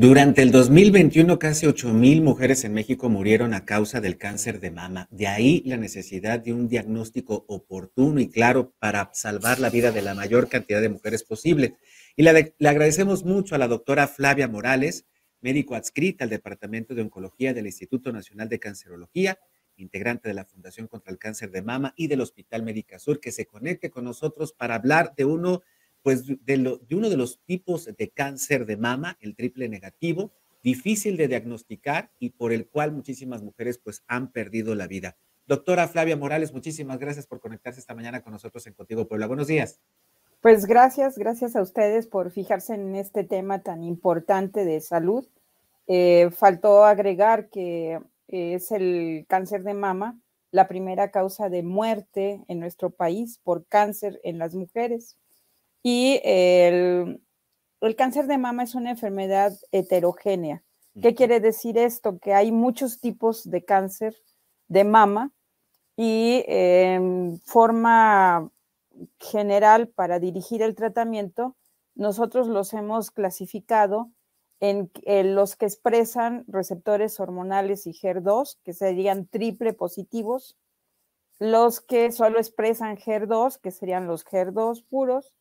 Durante el 2021, casi 8.000 mujeres en México murieron a causa del cáncer de mama. De ahí la necesidad de un diagnóstico oportuno y claro para salvar la vida de la mayor cantidad de mujeres posible. Y le, agradecemos mucho a la doctora Flavia Morales, médico adscrita al Departamento de Oncología del Instituto Nacional de Cancerología, integrante de la Fundación contra el Cáncer de Mama y del Hospital Médica Sur, que se conecte con nosotros para hablar de uno pues de, uno de los tipos de cáncer de mama, el triple negativo, difícil de diagnosticar y por el cual muchísimas mujeres pues han perdido la vida. Doctora Flavia Morales, muchísimas gracias por conectarse esta mañana con nosotros en Contigo Puebla. Buenos días. Pues gracias, gracias a ustedes por fijarse en este tema tan importante de salud. Eh, faltó agregar que es el cáncer de mama la primera causa de muerte en nuestro país por cáncer en las mujeres. Y el, cáncer de mama es una enfermedad heterogénea. ¿Qué quiere decir esto? Que hay muchos tipos de cáncer de mama y en forma general para dirigir el tratamiento, nosotros los hemos clasificado en, los que expresan receptores hormonales y HER2, que serían triple positivos, los que solo expresan HER2, que serían los HER2 puros,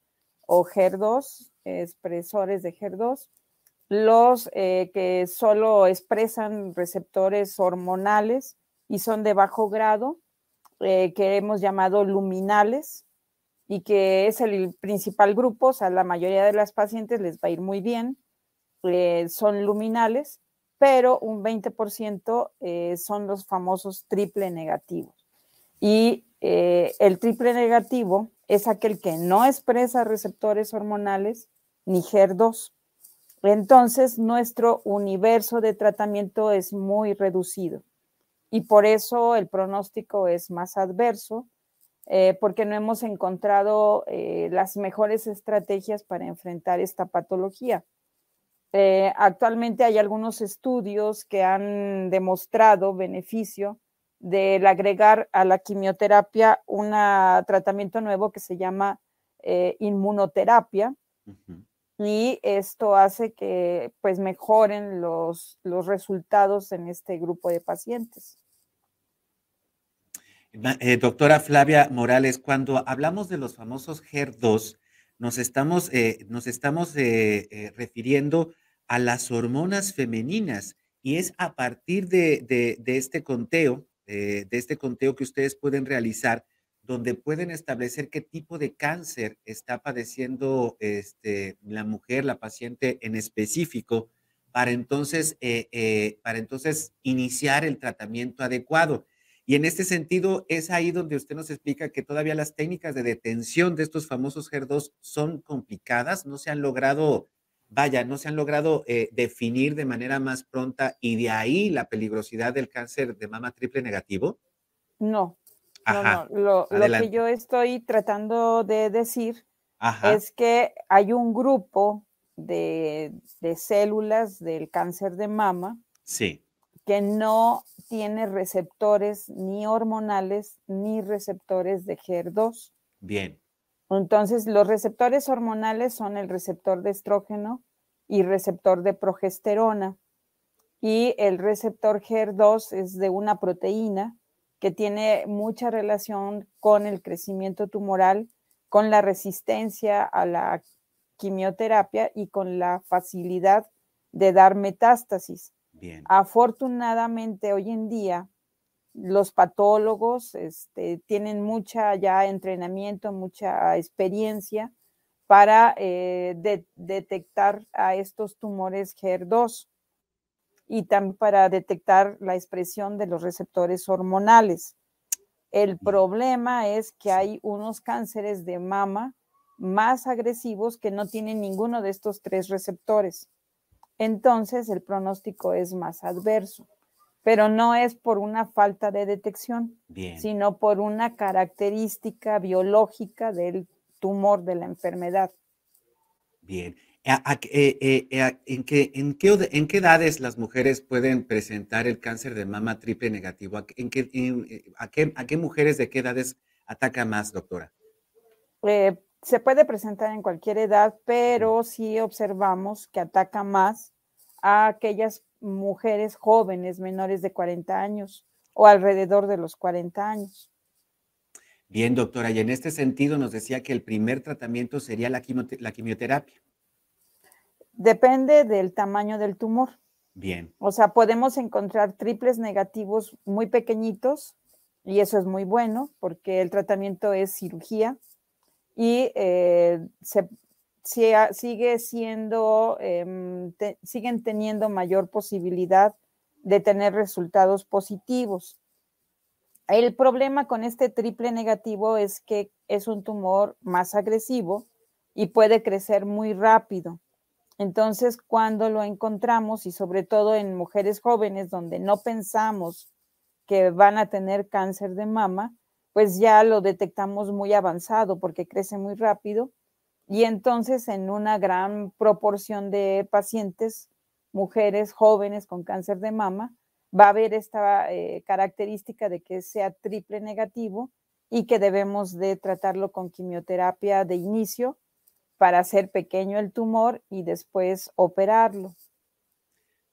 o HER2, expresores de HER2, los eh, que solo expresan receptores hormonales y son de bajo grado, eh, que hemos llamado luminales, y que es el principal grupo, o sea, la mayoría de las pacientes les va a ir muy bien, eh, son luminales, pero un 20% son los famosos triple negativos. Y el triple negativo es aquel que no expresa receptores hormonales ni HER2. Entonces, nuestro universo de tratamiento es muy reducido y por eso el pronóstico es más adverso, eh, porque no hemos encontrado eh, las mejores estrategias para enfrentar esta patología. Eh, actualmente hay algunos estudios que han demostrado beneficio del agregar a la quimioterapia un tratamiento nuevo que se llama eh, inmunoterapia. Y esto hace que pues mejoren los, los resultados en este grupo de pacientes. Eh, doctora Flavia Morales, cuando hablamos de los famosos HER2, nos estamos, eh, nos estamos refiriendo a las hormonas femeninas y es a partir de, de este conteo de este conteo que ustedes pueden realizar, donde pueden establecer qué tipo de cáncer está padeciendo este, la mujer, la paciente en específico, para entonces, eh, eh, para entonces iniciar el tratamiento adecuado. Y en este sentido, es ahí donde usted nos explica que todavía las técnicas de detención de estos famosos HER2 son complicadas, no se han logrado vaya, no se han logrado eh, definir de manera más pronta y de ahí la peligrosidad del cáncer de mama triple negativo? No, no, Lo, que yo estoy tratando de decir es que hay un grupo de, células del cáncer de mama sí. que no tiene receptores ni hormonales ni receptores de HER2. Bien. Entonces, los receptores hormonales son el receptor de estrógeno y receptor de progesterona. Y el receptor HER2 es de una proteína que tiene mucha relación con el crecimiento tumoral, con la resistencia a la quimioterapia y con la facilidad de dar metástasis. Bien. Afortunadamente, hoy en día, los patólogos este, tienen mucha ya entrenamiento, mucha experiencia para eh, detectar a estos tumores HER2 y también para detectar la expresión de los receptores hormonales. El problema es que hay unos cánceres de mama más agresivos que no tienen ninguno de estos tres receptores. Entonces el pronóstico es más adverso pero no es por una falta de detección, sino por una característica biológica del tumor de la enfermedad. Bien. Eh, eh, ¿En qué, en, qué, ¿En qué edades las mujeres pueden presentar el cáncer de mama triple negativo? ¿En qué, eh, a, qué, ¿A qué mujeres de qué edades ataca más, doctora? se puede presentar en cualquier edad, pero sí observamos que ataca más a aquellas mujeres jóvenes menores de 40 años o alrededor de los 40 años. Bien, doctora, y en este sentido nos decía que el primer tratamiento sería la, la quimioterapia. Depende del tamaño del tumor. Bien. O sea, podemos encontrar triples negativos muy pequeñitos y eso es muy bueno porque el tratamiento es cirugía y eh, se, sigue siendo, em, siguen teniendo mayor posibilidad de tener resultados positivos. El problema con este triple negativo es que es un tumor más agresivo y puede crecer muy rápido. Entonces, cuando lo encontramos y sobre todo en mujeres jóvenes donde no pensamos que van a tener cáncer de mama, pues ya lo detectamos muy avanzado porque crece muy rápido y entonces en una gran proporción de pacientes, mujeres jóvenes con cáncer de mama, va a haber esta eh, característica de que sea triple negativo y que debemos de tratarlo con quimioterapia de inicio para hacer pequeño el tumor y después operarlo.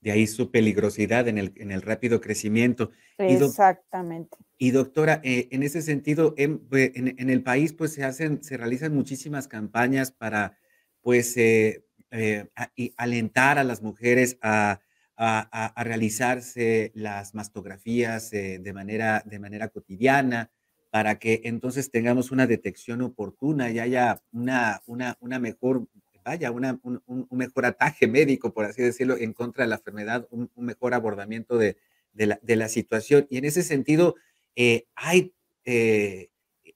De ahí su peligrosidad en el, en el rápido crecimiento. Exactamente. Y, doctora, eh, en ese sentido, en, en, el país pues se hacen, se realizan muchísimas campañas para pues eh, eh, alentar a las mujeres a, a, a, realizarse las mastografías de, manera, de manera cotidiana, para que entonces tengamos una detección oportuna y haya una, una, una mejor, vaya, un, un, mejor ataque médico, por así decirlo, en contra de la enfermedad, un, mejor abordamiento de, de, la, situación. Y en ese sentido, eh, hay, eh,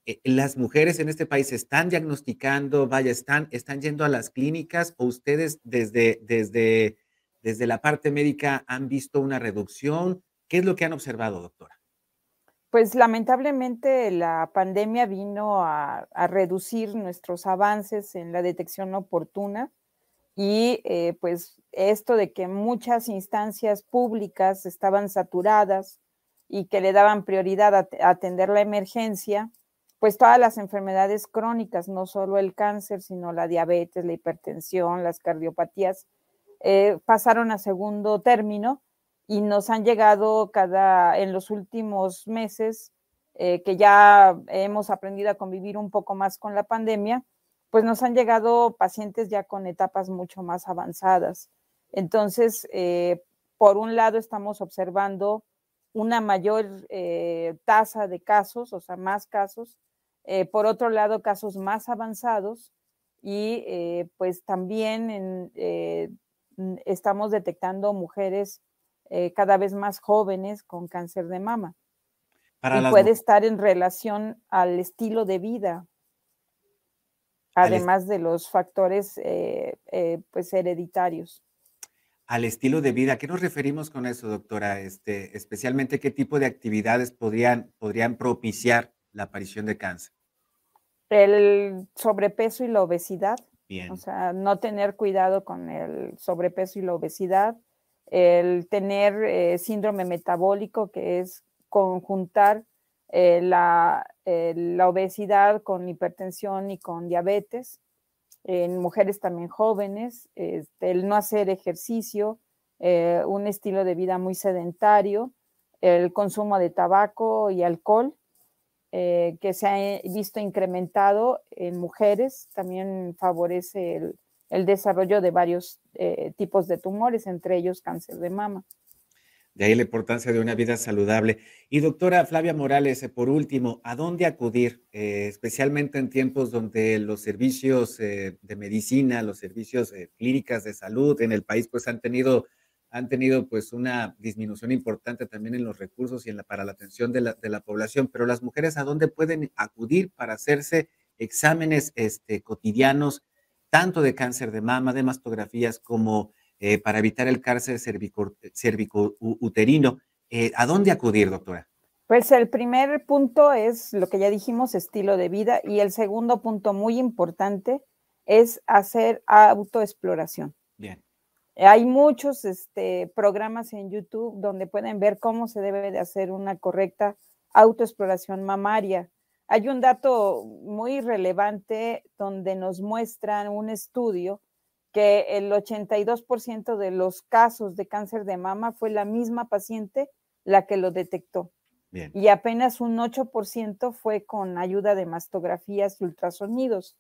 eh, las mujeres en este país están diagnosticando, vaya, están, están yendo a las clínicas o ustedes desde, desde, desde la parte médica han visto una reducción. ¿Qué es lo que han observado, doctora? Pues lamentablemente la pandemia vino a, reducir nuestros avances en la detección oportuna y eh, pues esto de que muchas instancias públicas estaban saturadas y que le daban prioridad a, atender la emergencia, pues todas las enfermedades crónicas, no solo el cáncer, sino la diabetes, la hipertensión, las cardiopatías, eh, pasaron a segundo término y nos han llegado cada, en los últimos meses, eh, que ya hemos aprendido a convivir un poco más con la pandemia, pues nos han llegado pacientes ya con etapas mucho más avanzadas. Entonces, eh, por un lado, estamos observando una mayor eh, tasa de casos, o sea, más casos. por otro lado, casos más avanzados y pues también estamos detectando mujeres eh, cada vez más jóvenes con cáncer de mama. y puede estar en relación al estilo de vida, además de los factores eh, eh, pues hereditarios. Al estilo de vida, ¿qué nos referimos con eso, doctora? Este, especialmente, ¿qué tipo de actividades podrían, podrían propiciar la aparición de cáncer? El sobrepeso y la obesidad. Bien. O sea, no tener cuidado con el sobrepeso y la obesidad, el tener eh, síndrome metabólico, que es conjuntar eh, la, eh, la, obesidad con hipertensión y con diabetes, en mujeres también jóvenes, este, el no hacer ejercicio, un estilo de vida muy sedentario, el consumo de tabaco y alcohol, que se ha visto incrementado en mujeres, también favorece el, el desarrollo de varios eh, tipos de tumores, entre ellos cáncer de mama. De ahí la importancia de una vida saludable. Y doctora Flavia Morales, eh, por último, ¿a dónde acudir? Eh, especialmente en tiempos donde los servicios de medicina, los servicios clínicas de salud en el país, pues han tenido, han tenido pues una disminución importante también en los recursos y en la, para la atención de la, de la población. Pero las mujeres, ¿a dónde pueden acudir para hacerse exámenes este, cotidianos tanto de cáncer de mama, de mastografías, como eh, para evitar el cáncer cervicouterino. Eh, ¿A dónde acudir, doctora? Pues el primer punto es lo que ya dijimos, estilo de vida, y el segundo punto muy importante es hacer autoexploración. Bien. Hay muchos este, programas en YouTube donde pueden ver cómo se debe de hacer una correcta autoexploración mamaria. Hay un dato muy relevante donde nos muestran un estudio que el 82% de los casos de cáncer de mama fue la misma paciente la que lo detectó. Y apenas un 8% fue con ayuda de mastografías y ultrasonidos.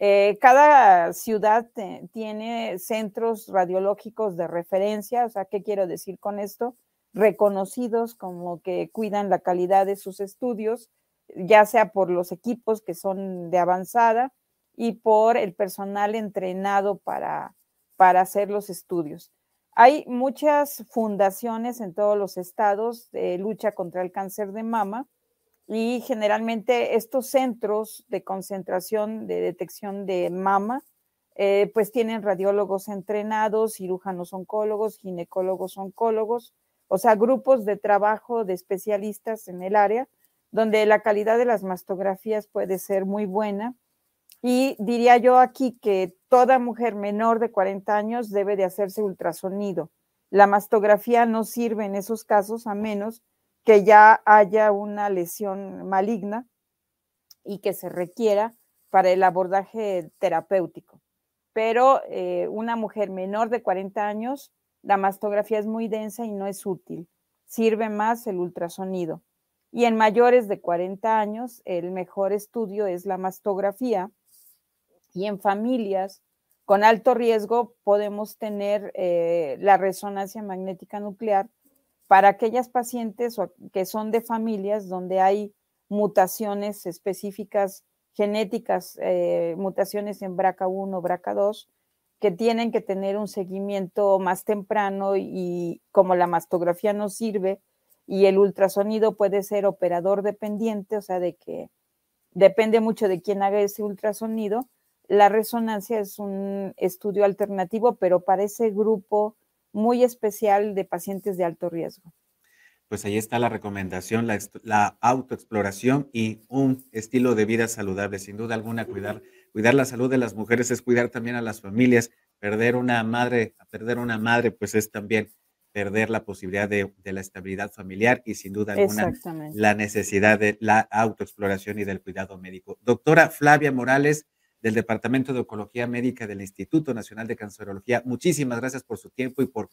Eh, cada ciudad tiene centros radiológicos de referencia, o sea, ¿qué quiero decir con esto? Reconocidos como que cuidan la calidad de sus estudios, ya sea por los equipos que son de avanzada y por el personal entrenado para, para hacer los estudios. Hay muchas fundaciones en todos los estados de lucha contra el cáncer de mama y generalmente estos centros de concentración de detección de mama eh, pues tienen radiólogos entrenados, cirujanos oncólogos, ginecólogos oncólogos, o sea, grupos de trabajo de especialistas en el área donde la calidad de las mastografías puede ser muy buena. Y diría yo aquí que toda mujer menor de 40 años debe de hacerse ultrasonido. La mastografía no sirve en esos casos a menos que ya haya una lesión maligna y que se requiera para el abordaje terapéutico. Pero eh, una mujer menor de 40 años, la mastografía es muy densa y no es útil. Sirve más el ultrasonido. Y en mayores de 40 años, el mejor estudio es la mastografía. Y en familias con alto riesgo podemos tener eh, la resonancia magnética nuclear para aquellas pacientes que son de familias donde hay mutaciones específicas genéticas, eh, mutaciones en BRCA1, BRCA2, que tienen que tener un seguimiento más temprano y como la mastografía no sirve y el ultrasonido puede ser operador dependiente, o sea, de que depende mucho de quién haga ese ultrasonido, la resonancia es un estudio alternativo, pero para ese grupo muy especial de pacientes de alto riesgo. Pues ahí está la recomendación, la, autoexploración y un estilo de vida saludable. Sin duda alguna, cuidar, cuidar la salud de las mujeres es cuidar también a las familias. Perder una madre, perder una madre, pues es también perder la posibilidad de, de la estabilidad familiar y sin duda alguna la necesidad de la autoexploración y del cuidado médico. Doctora Flavia Morales, del Departamento de Oncología Médica del Instituto Nacional de Cancerología. Muchísimas gracias por su tiempo y por,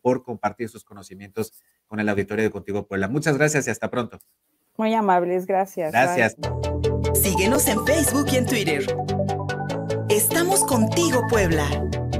por compartir sus conocimientos con el auditorio de Contigo Puebla. Muchas gracias y hasta pronto. Muy amables, gracias. Gracias. Síguenos en Facebook y en Twitter. Estamos contigo, Puebla.